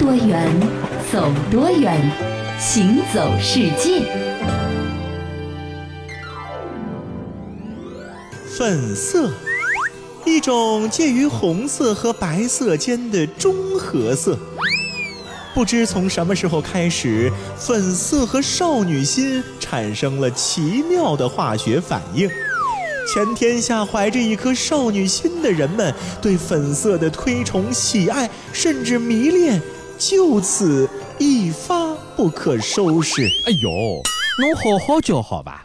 多远，走多远，行走世界。粉色，一种介于红色和白色间的中和色。不知从什么时候开始，粉色和少女心产生了奇妙的化学反应。全天下怀着一颗少女心的人们，对粉色的推崇、喜爱，甚至迷恋，就此一发不可收拾。哎呦，侬好好教好吧，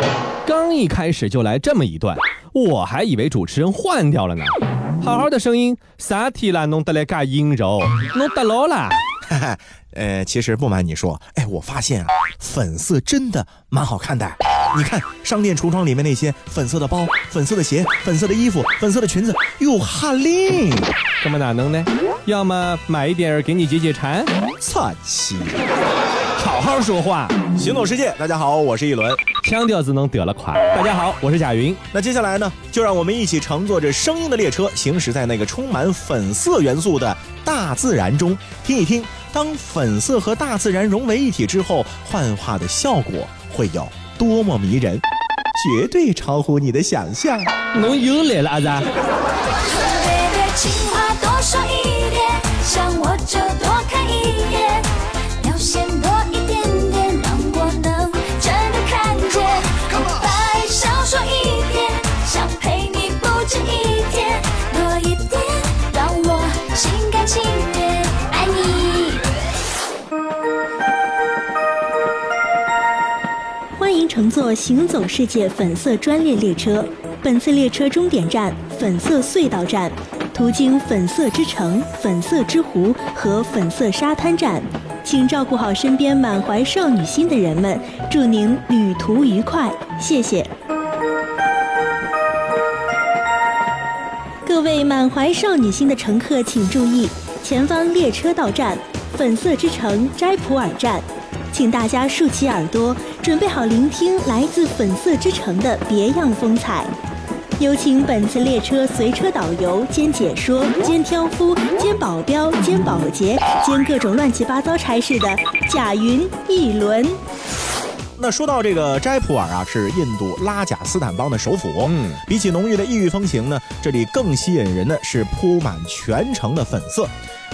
刚一开始就来这么一段，我还以为主持人换掉了呢。好好的声音，啥体啦？弄得来嘎阴柔，弄得牢啦。哈哈，呃，其实不瞒你说，哎，我发现啊，粉色真的蛮好看的。你看商店橱窗里面那些粉色的包、粉色的鞋、粉色的衣服、粉色的裙子，哟，哈灵，这么哪能呢？要么买一点给你解解馋。操气！好好说话。行走世界，大家好，我是一轮，腔调只能得了垮。大家好，我是贾云。那接下来呢，就让我们一起乘坐着声音的列车，行驶在那个充满粉色元素的大自然中，听一听，当粉色和大自然融为一体之后，幻化的效果会有多么迷人，绝对超乎你的想象。侬又来了，阿子。情欢迎乘坐行走世界粉色专列列车，本次列车终点站粉色隧道站，途经粉色之城、粉色之湖和粉色沙滩站，请照顾好身边满怀少女心的人们，祝您旅途愉快，谢谢。各位满怀少女心的乘客请注意，前方列车到站粉色之城斋普尔站，请大家竖起耳朵，准备好聆听来自粉色之城的别样风采。有请本次列车随车导游兼解说兼挑夫兼保镖兼保洁兼各种乱七八糟差事的贾云一轮。那说到这个斋普尔啊，是印度拉贾斯坦邦的首府。嗯，比起浓郁的异域风情呢，这里更吸引人的是铺满全城的粉色。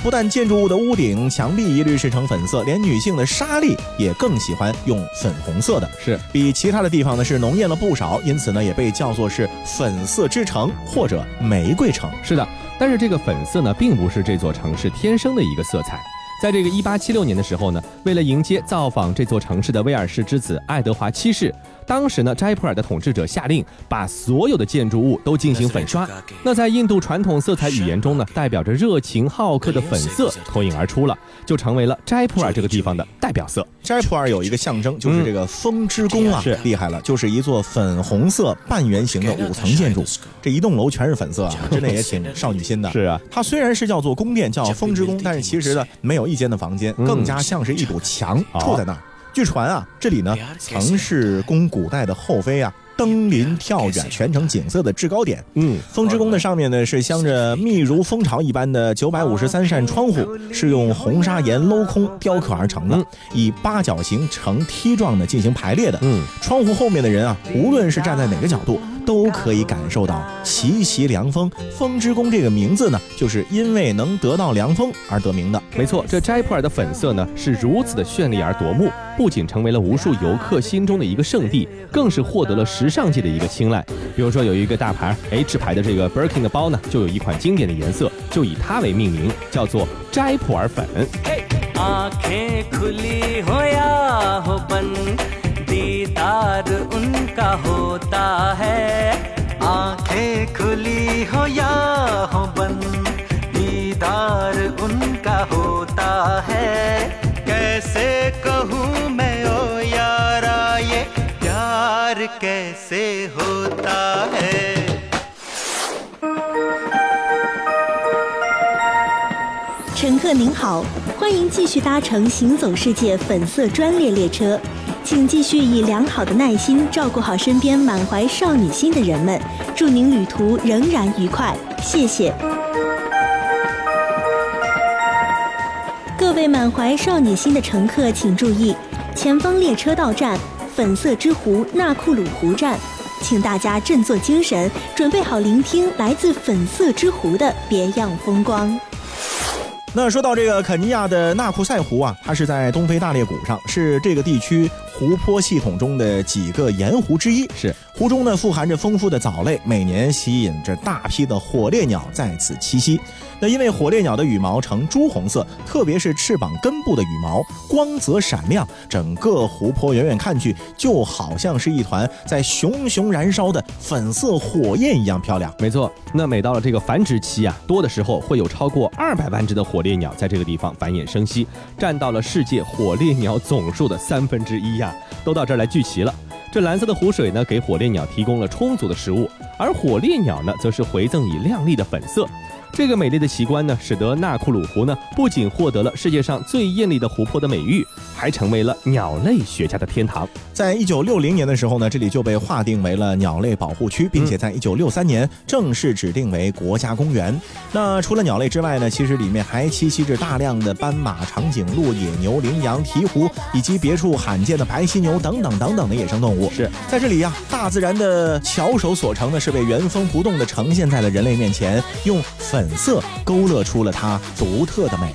不但建筑物的屋顶、墙壁一律是呈粉色，连女性的纱丽也更喜欢用粉红色的，是比其他的地方呢是浓艳了不少，因此呢也被叫做是粉色之城或者玫瑰城。是的，但是这个粉色呢，并不是这座城市天生的一个色彩。在这个一八七六年的时候呢，为了迎接造访这座城市的威尔士之子爱德华七世，当时呢，斋普尔的统治者下令把所有的建筑物都进行粉刷。那在印度传统色彩语言中呢，代表着热情好客的粉色脱颖而出了，就成为了斋普尔这个地方的代表色。斋普尔有一个象征，就是这个风之宫啊，是厉害了，就是一座粉红色半圆形的五层建筑，这一栋楼全是粉色啊，真的也挺少女心的。是啊，它虽然是叫做宫殿，叫风之宫，但是其实呢，没有一间的房间，更加像是一堵墙哦矗在那儿。据传啊，这里呢曾是供古代的后妃啊登临跳远，全城景色的制高点。嗯，风之宫的上面呢是镶着密如蜂巢一般的九百五十三扇窗户，是用红砂岩镂空雕刻而成的嗯，以八角形呈梯状的进行排列的。嗯，窗户后面的人啊，无论是站在哪个角度，都可以感受到习习凉风。风之宫这个名字呢，就是因为能得到凉风而得名的。没错，这斋普尔的粉色呢是如此的绚丽而夺目，不仅成为了无数游客心中的一个圣地，更是获得了时尚界的一个青睐。比如说有一个大牌 H 牌的这个 Birkin 的包呢，就有一款经典的颜色，就以它为命名，叫做斋普尔粉。 आंखें खुली हो या हो बंद दीदार उनका होता है आंखें खुली हो या हो बंद दीदार उनका होता है कैसे कहूँ मैं ओ यारा ये प्यार कैसे होता है 乘客您好，欢迎继续搭乘行走世界粉色专列列车， 请继续以良好的耐心照顾好身边满怀少女心的人们，祝您旅途仍然愉快，谢谢。各位满怀少女心的乘客请注意，前方列车到站粉色之湖纳库鲁湖站，请大家振作精神，准备好聆听来自粉色之湖的别样风光。那说到这个肯尼亚的纳库塞湖啊，它是在东非大裂谷上，是这个地区湖泊系统中的几个盐湖之一。是湖中呢富含着丰富的藻类，每年吸引着大批的火烈鸟在此栖息。那因为火烈鸟的羽毛呈朱红色，特别是翅膀根部的羽毛光泽闪亮，整个湖泊远远看去就好像是一团在熊熊燃烧的粉色火焰一样漂亮。没错，那每到了这个繁殖期啊，多的时候会有超过二百万只的火烈鸟在这个地方繁衍生息，占到了世界火烈鸟总数的三分之一呀，都到这儿来聚齐了。这蓝色的湖水呢，给火烈鸟提供了充足的食物，而火烈鸟呢，则是回赠以亮丽的粉色。这个美丽的奇观呢，使得纳库鲁湖呢，不仅获得了世界上最艳丽的湖泊的美誉，还成为了鸟类学家的天堂。在一九六零年的时候呢，这里就被划定为了鸟类保护区，并且在一九六三年正式指定为国家公园。那除了鸟类之外呢，其实里面还栖息着大量的斑马、长颈鹿、野牛、羚羊、鹈鹕，以及别处罕见的白犀牛等等等等的野生动物。是在这里呀、大自然的巧手所成呢，是被原封不动的呈现在了人类面前，用粉粉色勾勒出了它独特的美。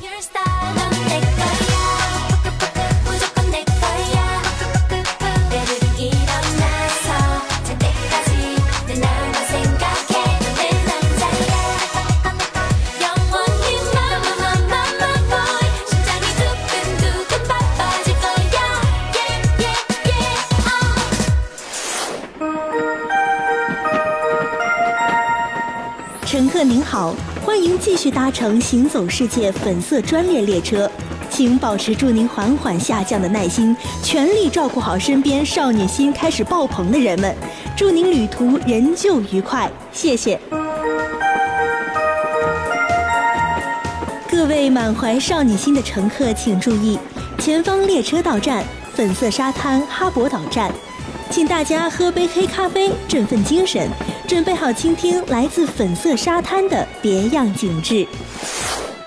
继续搭乘行走世界粉色专列列车，请保持住您缓缓下降的耐心，全力照顾好身边少女心开始爆棚的人们，祝您旅途仍旧愉快，谢谢。各位满怀少女心的乘客请注意，前方列车到站粉色沙滩哈勃岛站，请大家喝杯黑咖啡，振奋精神，准备好倾听来自粉色沙滩的别样景致。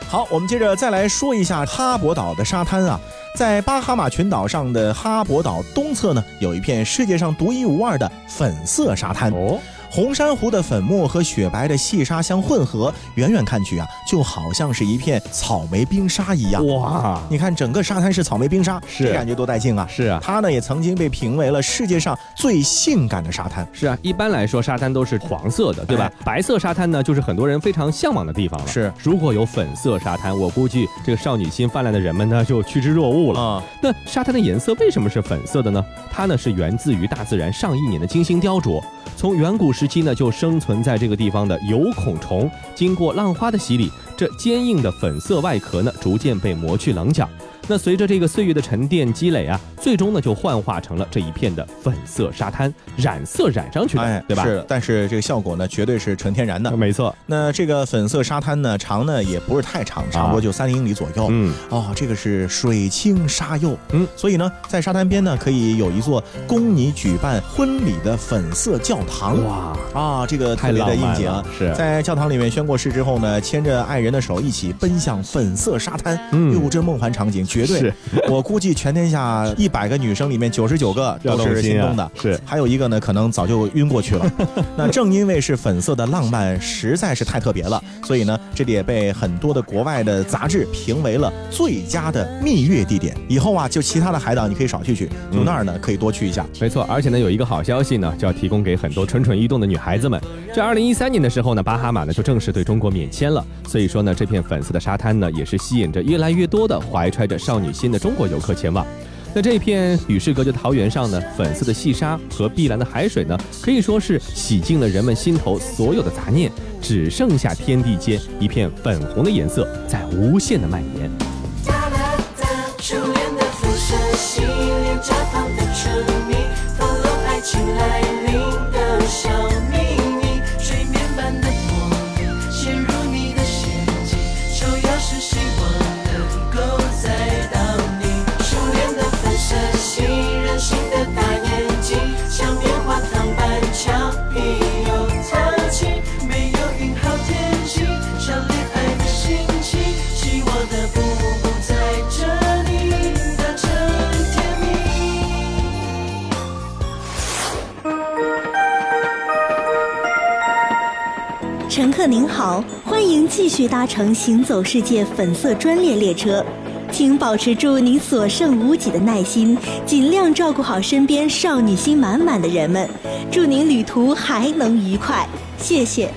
好，我们接着再来说一下哈勃岛的沙滩啊。在巴哈马群岛上的哈勃岛东侧呢，有一片世界上独一无二的粉色沙滩。哦，红珊瑚的粉末和雪白的细沙相混合，远远看去啊，就好像是一片草莓冰沙一样。哇，你看，整个沙滩是草莓冰沙，是这感觉多带劲啊！是啊它呢也曾经被评为了世界上最性感的沙滩。是啊，一般来说沙滩都是黄色的，对吧？哎白色沙滩呢，就是很多人非常向往的地方了。是如果有粉色沙滩，我估计这个少女心泛滥的人们呢，就趋之若鹜了。啊，那沙滩的颜色为什么是粉色的呢？它呢是源自于大自然上亿年的精心雕琢。从远古时期呢就生存在这个地方的有孔虫，经过浪花的洗礼，这坚硬的粉色外壳呢逐渐被磨去棱角。那随着这个岁月的沉淀积累啊，最终呢就幻化成了这一片的粉色沙滩，染色染上去的，哎，对吧？是的，但是这个效果呢，绝对是纯天然的。没错，那这个粉色沙滩呢，长呢也不是太长，差不多就三英里左右。嗯，哦，这个是水清沙幼，嗯，所以呢，在沙滩边呢，可以有一座供你举办婚礼的粉色教堂。哇，啊，这个特别的应景了是在教堂里面宣过誓之后呢，牵着爱人的手一起奔向粉色沙滩。嗯哟，这梦幻场景绝对是，我估计全天下一百个女生里面九十九个都是心动的是还有一个呢，可能早就晕过去了。那正因为是粉色的浪漫实在是太特别了，所以呢，这里也被很多的国外的杂志评为了最佳的蜜月地点。以后啊，就其他的海岛你可以少去去，就那儿呢可以多去一下。没错，而且呢，有一个好消息呢，就要提供给很多蠢蠢欲动的女孩子们。这二零一三年的时候呢，巴哈马呢就正式对中国免签了，所以说呢，这片粉色的沙滩呢，也是吸引着越来越多的怀揣着少女心的中国游客前往。那这片与世隔绝的桃源上呢，粉色的细沙和碧蓝的海水呢，可以说是洗净了人们心头所有的杂念，只剩下天地间一片粉红的颜色在无限的蔓延。继续搭乘行走世界粉色专列列车，请保持住您所剩无几的耐心，尽量照顾好身边少女心满满的人们，祝您旅途还能愉快，谢谢。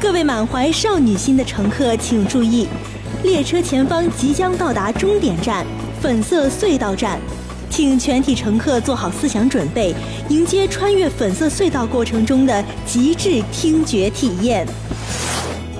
各位满怀少女心的乘客，请注意，列车前方即将到达终点站——粉色隧道站，请全体乘客做好思想准备，迎接穿越粉色隧道过程中的极致听觉体验。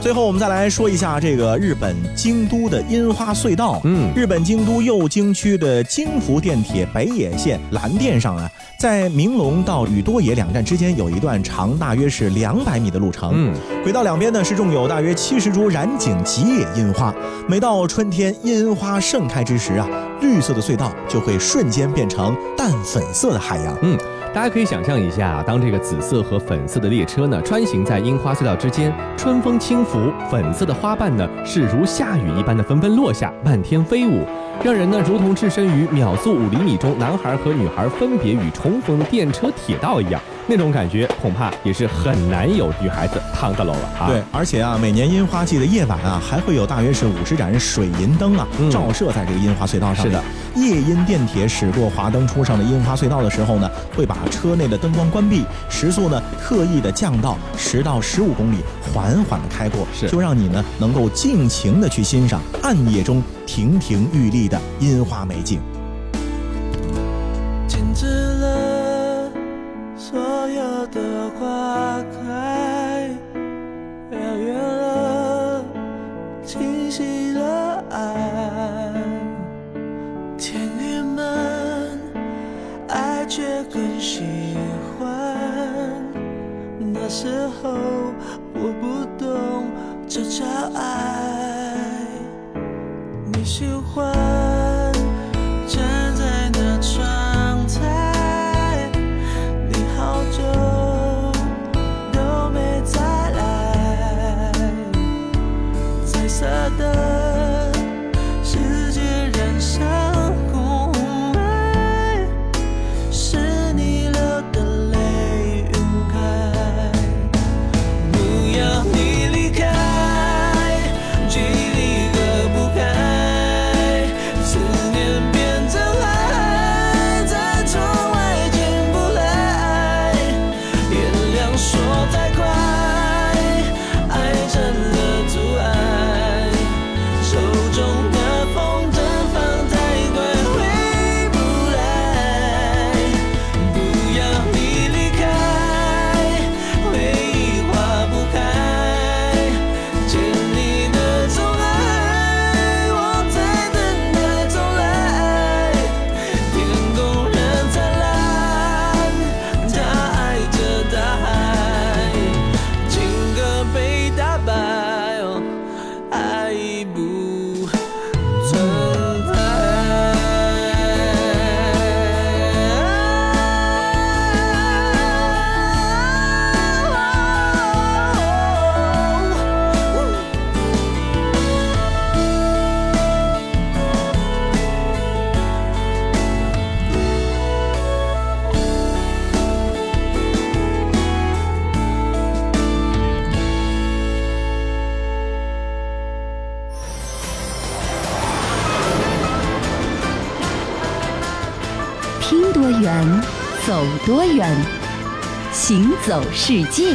最后，我们再来说一下这个日本京都的樱花隧道。嗯日本京都右京区的京福电铁北野线蓝电上啊，在明龙到宇多野两站之间有一段长大约是两百米的路程。嗯，轨道两边呢是种有大约七十株染井吉野樱花。每到春天樱花盛开之时啊，绿色的隧道就会瞬间变成淡粉色的海洋。嗯，大家可以想象一下，当这个紫色和粉色的列车呢穿行在樱花隧道之间，春风轻拂，粉色的花瓣呢是如下雨一般的纷纷落下，漫天飞舞，让人呢如同置身于秒速五厘米中男孩和女孩分别与重逢的电车铁道一样，那种感觉恐怕也是很难有女孩子趟得楼了啊。对，而且啊，每年樱花季的夜晚啊，还会有大约是五十盏水银灯啊，嗯照射在这个樱花隧道上面。是的，夜阴电铁驶过华灯初上的樱花隧道的时候呢，会把车内的灯光关闭，时速呢特意的降到十到十五公里，缓缓的开过，是就让你呢能够尽情的去欣赏暗夜中亭亭玉立的樱花美景。走世界。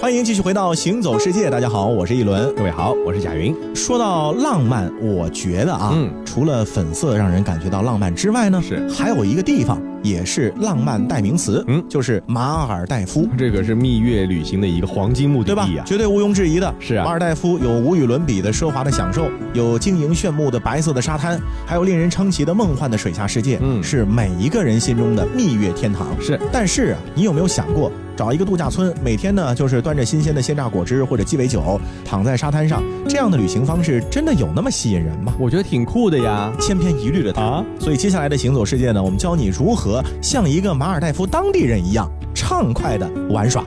欢迎继续回到《行走世界》，大家好，我是一轮。各位好，我是贾云。说到浪漫，我觉得啊，嗯除了粉色让人感觉到浪漫之外呢，是还有一个地方也是浪漫代名词，嗯就是马尔代夫。这可是蜜月旅行的一个黄金目的地啊？？绝对毋庸置疑的。是啊马尔代夫有无与伦比的奢华的享受，有晶莹炫目的白色的沙滩，还有令人称奇的梦幻的水下世界，嗯是每一个人心中的蜜月天堂。是但是啊，你有没有想过，找一个度假村，每天呢就是端着新鲜的鲜榨果汁或者鸡尾酒，躺在沙滩上，这样的旅行方式真的有那么吸引人吗？我觉得挺酷的呀。千篇一律的谈啊所以接下来的行走世界呢，我们教你如何像一个马尔代夫当地人一样畅快的玩耍。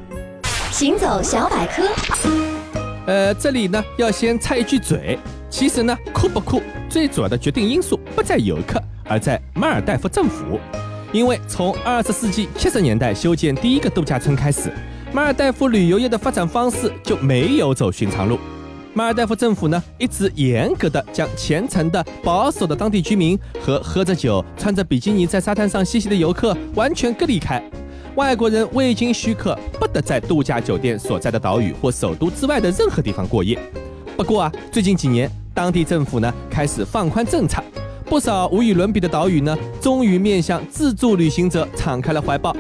行走小百科，呃，这里呢要先插一句嘴，其实呢酷不酷，最主要的决定因素不在游客，而在马尔代夫政府。因为从二十世纪七十年代修建第一个度假村开始，马尔代夫旅游业的发展方式就没有走寻常路。马尔代夫政府呢，一直严格的将虔诚的、保守的当地居民和喝着酒、穿着比基尼在沙滩上嬉戏的游客完全隔离开。外国人未经许可，不得在度假酒店所在的岛屿或首都之外的任何地方过夜。不过啊，最近几年，当地政府呢开始放宽政策，不少无与伦比的岛屿呢，终于面向自助旅行者敞开了怀抱。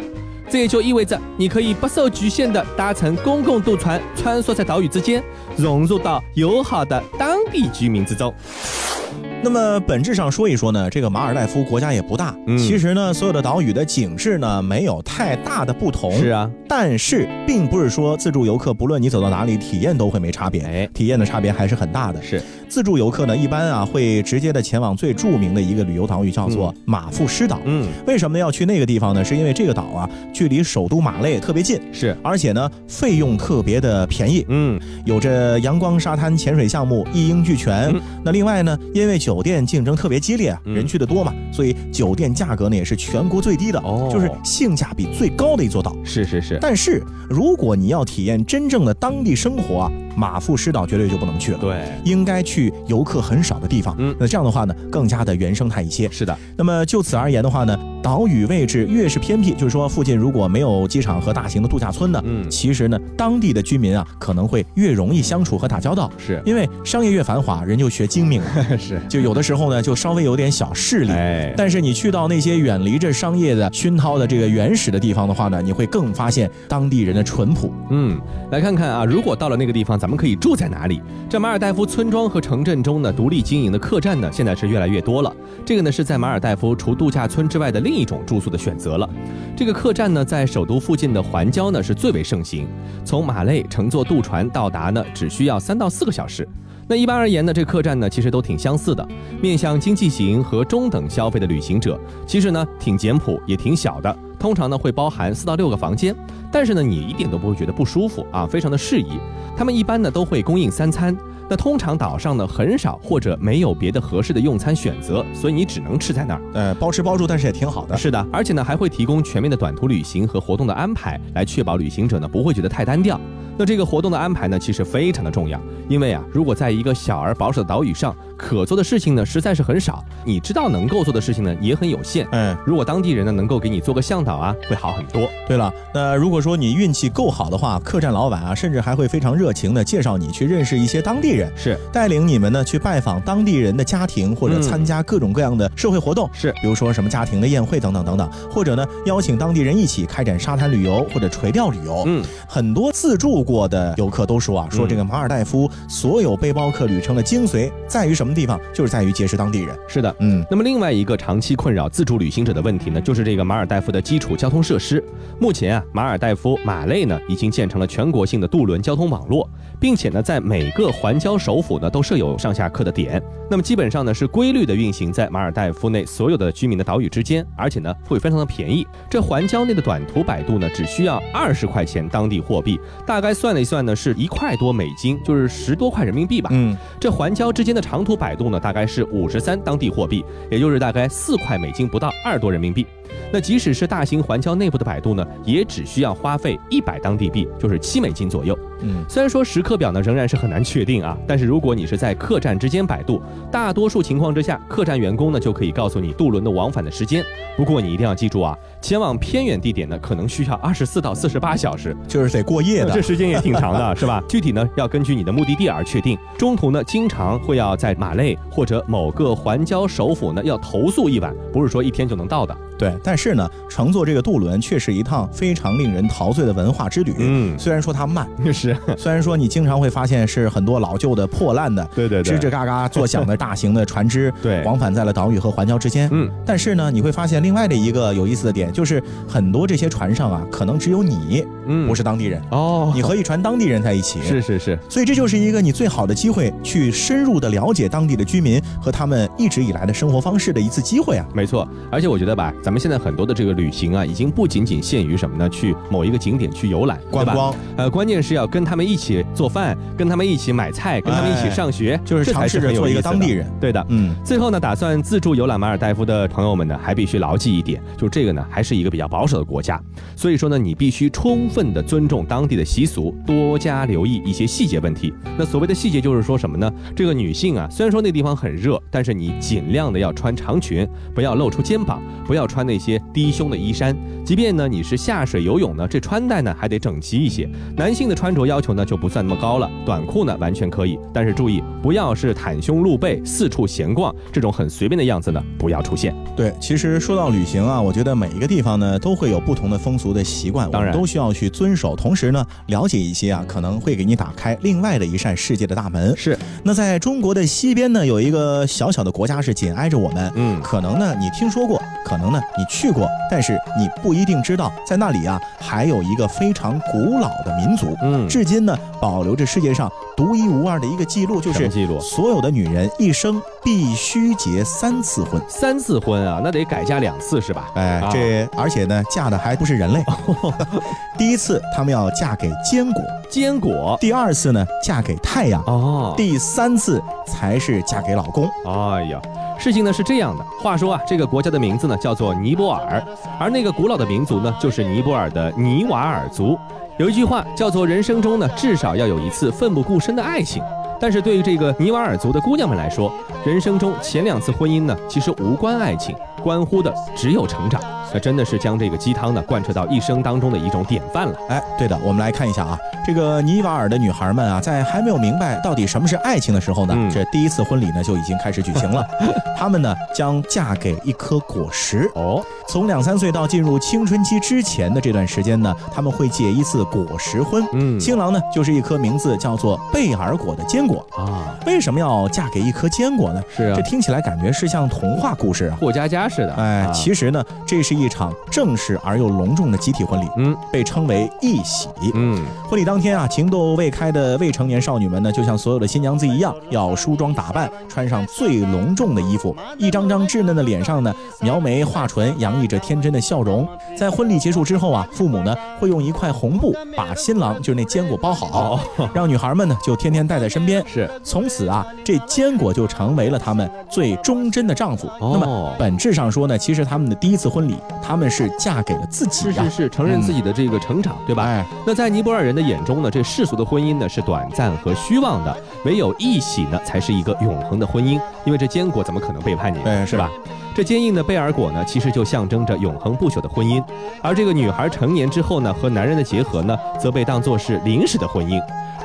这也就意味着，你可以不受局限的搭乘公共渡船，穿梭在岛屿之间，融入到友好的当地居民之中。那么本质上说一说呢，这个马尔代夫国家也不大，嗯其实呢，所有的岛屿的景致呢没有太大的不同。是啊，但是并不是说自助游客不论你走到哪里，体验都会没差别，哎体验的差别还是很大的。是自助游客呢，一般啊会直接的前往最著名的一个旅游岛屿，叫做马富施岛。嗯，为什么要去那个地方呢？是因为这个岛啊距离首都马累特别近，是，而且呢费用特别的便宜，嗯，有着阳光沙滩潜水项目，一应俱全。嗯那另外呢，因为酒店竞争特别激烈，嗯。人去的多嘛，所以酒店价格呢也是全国最低的，哦。就是性价比最高的一座岛。是是是，但是如果你要体验真正的当地生活啊，马富施岛绝对就不能去了。对，应该去游客很少的地方，嗯。那这样的话呢，更加的原生态一些。是的，那么就此而言的话呢，岛屿位置越是偏僻，就是说附近如果没有机场和大型的度假村呢，嗯。其实呢，当地的居民啊可能会越容易相处和打交道，是。因为商业越繁华，人就学精明了，是，就有的时候呢就稍微有点小势力。哎，但是你去到那些远离着商业的熏陶的这个原始的地方的话呢，你会更发现当地人的淳朴。嗯，来看看啊，如果到了那个地方，咱们可以住在哪里？这马尔代夫村庄和城镇中呢，独立经营的客栈呢，现在是越来越多了。这个呢，是在马尔代夫除度假村之外的另一种住宿的选择了。这个客栈呢，在首都附近的环礁呢是最为盛行，从马累乘坐渡船到达呢，只需要三到四个小时。那一般而言呢，这客栈呢其实都挺相似的，面向经济型和中等消费的旅行者，其实呢挺简朴也挺小的，通常呢会包含四到六个房间，但是呢你一点都不会觉得不舒服啊，非常的适宜。他们一般呢都会供应三餐，那通常岛上呢很少或者没有别的合适的用餐选择，所以你只能吃在那儿。呃，包吃包住，但是也挺好的。是的，而且呢还会提供全面的短途旅行和活动的安排，来确保旅行者呢不会觉得太单调。那这个活动的安排呢，其实非常的重要，因为啊，如果在一个小而保守的岛屿上，可做的事情呢实在是很少，你知道能够做的事情呢也很有限。嗯，如果当地人呢能够给你做个向导啊，会好很多。对了，那如果说你运气够好的话，客栈老板啊，甚至还会非常热情的介绍你去认识一些当地人，是带领你们呢去拜访当地人的家庭，或者嗯参加各种各样的社会活动，是，比如说什么家庭的宴会等等等等，或者呢邀请当地人一起开展沙滩旅游或者垂钓旅游。嗯，很多自助过的游客都说啊，说这个马尔代夫所有背包客旅程的精髓在于什么地方？就是在于结识当地人。是的。嗯，那么另外一个长期困扰自助旅行者的问题呢，就是这个马尔代夫的基础交通设施。目前啊，马尔代夫马累呢已经建成了全国性的渡轮交通网络，并且呢，在每个环礁首府呢都设有上下客的点。那么基本上呢是规律的运行在马尔代夫内所有的居民的岛屿之间，而且呢会非常的便宜。这环礁内的短途摆渡呢只需要二十块钱当地货币，大概算了一算呢是一块多美金，就是十多块人民币吧。嗯，这环礁之间的长途摆渡呢，大概是五十三当地货币，也就是大概四块美金不到，二多人民币。那即使是大型环礁内部的摆渡呢，也只需要花费一百当地币，就是七美金左右。嗯，虽然说时刻表呢仍然是很难确定啊，但是如果你是在客栈之间摆渡，大多数情况之下，客栈员工呢就可以告诉你渡轮的往返的时间。不过你一定要记住啊，前往偏远地点呢，可能需要二十四到四十八小时，就是得过夜的这。时间也挺长的，是吧？具体呢要根据你的目的地而确定。中途呢，经常会要在马累或者某个环礁首府呢要投宿一晚，不是说一天就能到的。对，但是呢，乘坐这个渡轮却是一趟非常令人陶醉的文化之旅。嗯虽然说它慢，是，虽然说你经常会发现是很多老旧的、破烂的、对对吱吱嘎嘎作响的大型的船只，对往返在了岛屿和环礁之间。嗯，但是呢，你会发现另外的一个有意思的点，就是很多这些船上啊，可能只有你嗯不是当地人，哦，你和一船当地人在一起。是是是，所以这就是一个你最好的机会，去深入的了解当地的居民和他们一直以来的生活方式的一次机会啊。没错。而且我觉得吧，咱们。咱们现在很多的这个旅行啊，已经不仅仅限于什么呢？去某一个景点去游览，观光，呃，关键是要跟他们一起做饭，跟他们一起买菜，跟他们一起上学，哎就是尝试着做一个当地人。对的，嗯，最后呢，打算自助游览马尔代夫的朋友们呢，还必须牢记一点，就这个呢，还是一个比较保守的国家，所以说呢，你必须充分的尊重当地的习俗，多加留意一些细节问题。那所谓的细节就是说什么呢？这个女性啊，虽然说那地方很热，但是你尽量的要穿长裙，不要露出肩膀，不要穿那些低胸的衣衫。即便呢你是下水游泳呢，这穿戴呢还得整齐一些。男性的穿着要求呢就不算那么高了，短裤呢完全可以，但是注意不要是袒胸露背、四处闲逛这种很随便的样子呢，不要出现。对，其实说到旅行啊，我觉得每一个地方呢都会有不同的风俗的习惯，当然都需要去遵守。同时呢，了解一些啊，可能会给你打开另外的一扇世界的大门。是，那在中国的西边呢，有一个小小的国家是紧挨着我们，嗯可能呢你听说过，可能呢你去过，但是你不一定知道，在那里啊还有一个非常古老的民族，嗯至今呢保留着世界上独一无二的一个记录，就是记录所有的女人一生必须结三次婚。三次婚啊，那得改嫁两次是吧？哎啊，这而且呢，嫁的还不是人类。第一次他们要嫁给坚果，坚果第二次呢嫁给太阳，哦，第三次才是嫁给老公。哎呀，事情呢是这样的。话说啊，这个国家的名字呢叫做尼泊尔，而那个古老的民族呢就是尼泊尔的尼瓦尔族。有一句话叫做“人生中呢至少要有一次奋不顾身的爱情”，但是对于这个尼瓦尔族的姑娘们来说，人生中前两次婚姻呢其实无关爱情，关乎的只有成长。那真的是将这个鸡汤呢贯彻到一生当中的一种典范了。哎，对的，我们来看一下啊，这个尼瓦尔的女孩们啊，在还没有明白到底什么是爱情的时候呢，嗯这第一次婚礼呢就已经开始举行了。她们呢将嫁给一颗果实，哦，从两三岁到进入青春期之前的这段时间呢，他们会结一次果实婚。嗯新郎呢就是一颗名字叫做贝尔果的坚果。啊，为什么要嫁给一颗坚果呢？是啊这，听起来感觉是像童话故事啊。过家家似的。哎，啊其实呢，这是一场正式而又隆重的集体婚礼，嗯被称为一喜。嗯，婚礼当天啊，情窦未开的未成年少女们呢，就像所有的新娘子一样，要梳妆打扮，穿上最隆重的衣服，一张张稚嫩的脸上呢，描眉画唇，洋溢着天真的笑容。在婚礼结束之后啊，父母呢会用一块红布把新郎就是那坚果包好，让女孩们呢就天天带在身边。是从此啊，这坚果就成为了他们最忠贞的丈夫。哦那么本质上说呢，其实他们的第一次婚礼，他们是嫁给了自己啊是是。是，承认自己的这个成长，对吧？哎，那在尼泊尔人的眼中呢，这世俗的婚姻呢是短暂和虚妄的，唯有一喜呢才是一个永恒的婚姻。因为这坚果怎么可能背叛你是吧？这坚硬的贝尔果呢，其实就象征着永恒不朽的婚姻。而这个女孩成年之后呢，和男人的结合呢，则被当作是临时的婚姻。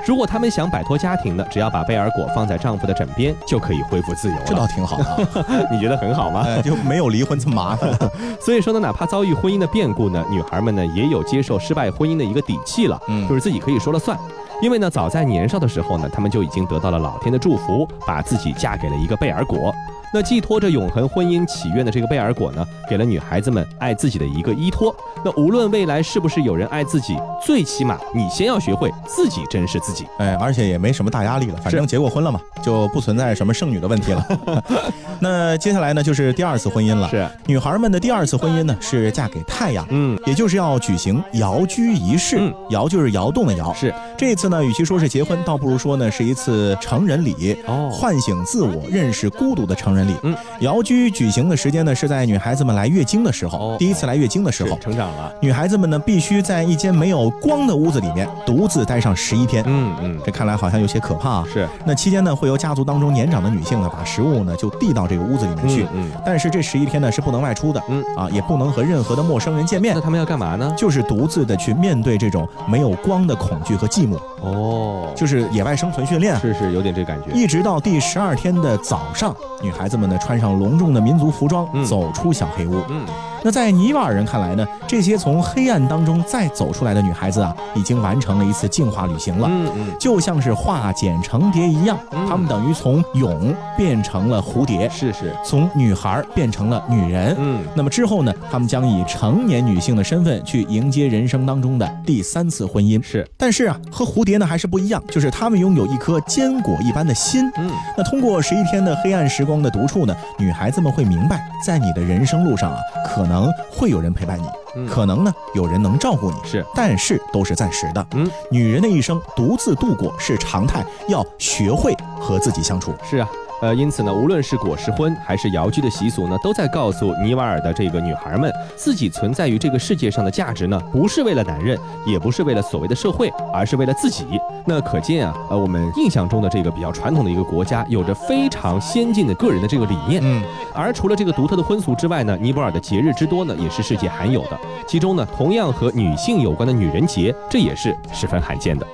如果他们想摆脱家庭呢，只要把贝尔果放在丈夫的枕边，就可以恢复自由这倒。挺好的啊，你觉得很好吗？哎，就没有离婚这么麻烦。所以说呢，哪怕遭遇婚姻的变故呢，女孩们呢也有接受失败婚姻的一个底气了，嗯就是自己可以说了算。因为呢，早在年少的时候呢，她们就已经得到了老天的祝福，把自己嫁给了一个贝尔果。那寄托着永恒婚姻祈愿的这个贝尔果呢，给了女孩子们爱自己的一个依托。那无论未来是不是有人爱自己，最起码你先要学会自己珍视自己。哎，而且也没什么大压力了，反正结过婚了嘛，就不存在什么剩女的问题了。那接下来呢，就是第二次婚姻了。是，女孩们的第二次婚姻呢，是嫁给太阳，嗯，也就是要举行摇居仪式。嗯摇就是摇动的摇。是这次呢，与其说是结婚，倒不如说呢是一次成人礼。哦唤醒自我、认识孤独的成人礼。嗯，瑶居举行的时间呢，是在女孩子们来月经的时候，哦第一次来月经的时候。成长了。女孩子们呢，必须在一间没有光的屋子里面独自待上十一天。嗯嗯，这看来好像有些可怕啊。是那期间呢，会由家族当中年长的女性呢，把食物呢就递到这个屋子里面去。嗯嗯但是这十一天呢是不能外出的，嗯啊，也不能和任何的陌生人见面那，他们要干嘛呢？就是独自的去面对这种没有光的恐惧和寂寞，哦，就是野外生存训练啊。是是有点这感觉。一直到第十二天的早上，女孩子们呢穿上隆重的民族服装，嗯走出小黑屋。嗯，那在尼瓦尔人看来呢，这些从黑暗当中再走出来的女孩子啊，已经完成了一次进化旅行了。嗯嗯，就像是化茧成蝶一样，嗯她们等于从蛹变成了蝴蝶，是是，从女孩变成了女人。嗯那么之后呢，她们将以成年女性的身份去迎接人生当中的第三次婚姻。是，但是啊，和蝴蝶呢还是不一样，就是她们拥有一颗坚果一般的心。嗯那通过十一天的黑暗时光的独处呢，女孩子们会明白，在你的人生路上啊，可能能会有人陪伴你，嗯可能呢有人能照顾你，是但是都是暂时的。嗯，女人的一生独自度过是常态，要学会和自己相处。是啊。呃，因此呢，无论是果实婚还是摇居的习俗呢，都在告诉尼瓦尔的这个女孩们，自己存在于这个世界上的价值呢，不是为了男人，也不是为了所谓的社会，而是为了自己。那可见啊，呃，我们印象中的这个比较传统的一个国家，有着非常先进的个人的这个理念。嗯，而除了这个独特的婚俗之外呢，尼泊尔的节日之多呢，也是世界罕有的。其中呢，同样和女性有关的女人节，这也是十分罕见的。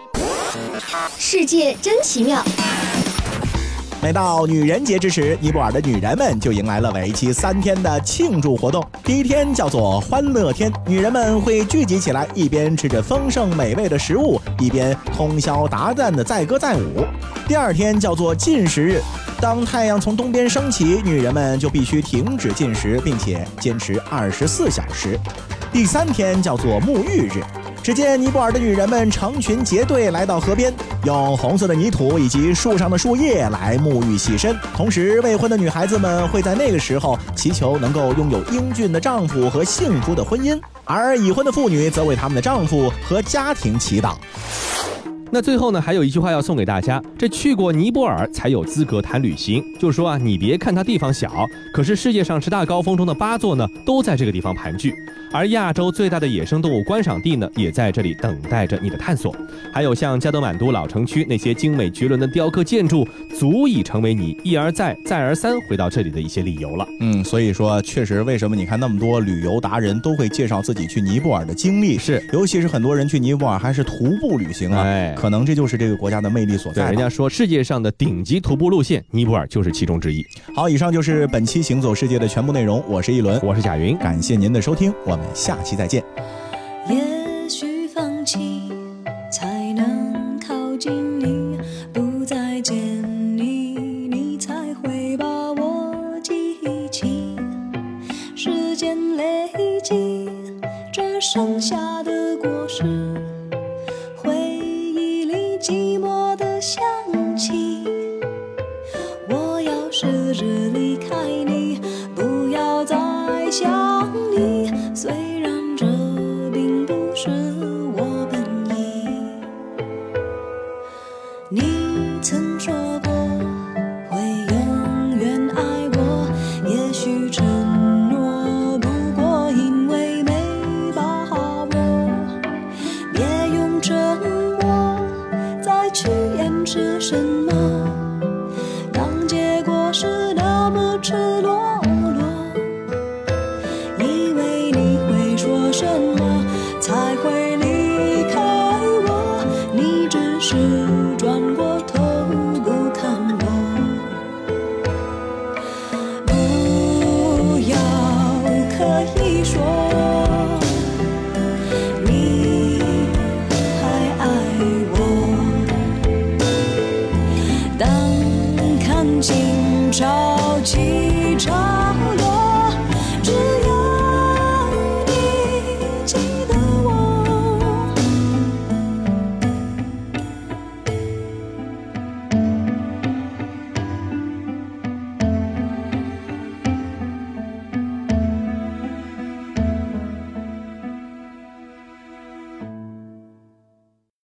世界真奇妙。每到女人节之时，尼泊尔的女人们就迎来了为期三天的庆祝活动。第一天叫做欢乐天，女人们会聚集起来，一边吃着丰盛美味的食物，一边通宵达旦的载歌载舞。第二天叫做进食日，当太阳从东边升起，女人们就必须停止进食，并且坚持二十四小时。第三天叫做沐浴日。只见尼泊尔的女人们成群结队来到河边，用红色的泥土以及树上的树叶来沐浴洗身。同时，未婚的女孩子们会在那个时候祈求能够拥有英俊的丈夫和幸福的婚姻，而已婚的妇女则为他们的丈夫和家庭祈祷。那最后呢，还有一句话要送给大家：这去过尼泊尔才有资格谈旅行。就是说啊，你别看它地方小，可是世界上十大高峰中的八座呢，都在这个地方盘踞。而亚洲最大的野生动物观赏地呢，也在这里等待着你的探索。还有像加德满都老城区那些精美绝伦的雕刻建筑，足以成为你一而再、再而三回到这里的一些理由了。嗯，所以说，确实，为什么你看那么多旅游达人都会介绍自己去尼泊尔的经历？是，尤其是很多人去尼泊尔还是徒步旅行啊，哎可能这就是这个国家的魅力所，在。人家说世界上的顶级徒步路线，尼泊尔就是其中之一。好，以上就是本期《行走世界》的全部内容，我是一轮，我是贾云，感谢您的收听，我们下期再见。也许放弃才能赤裸，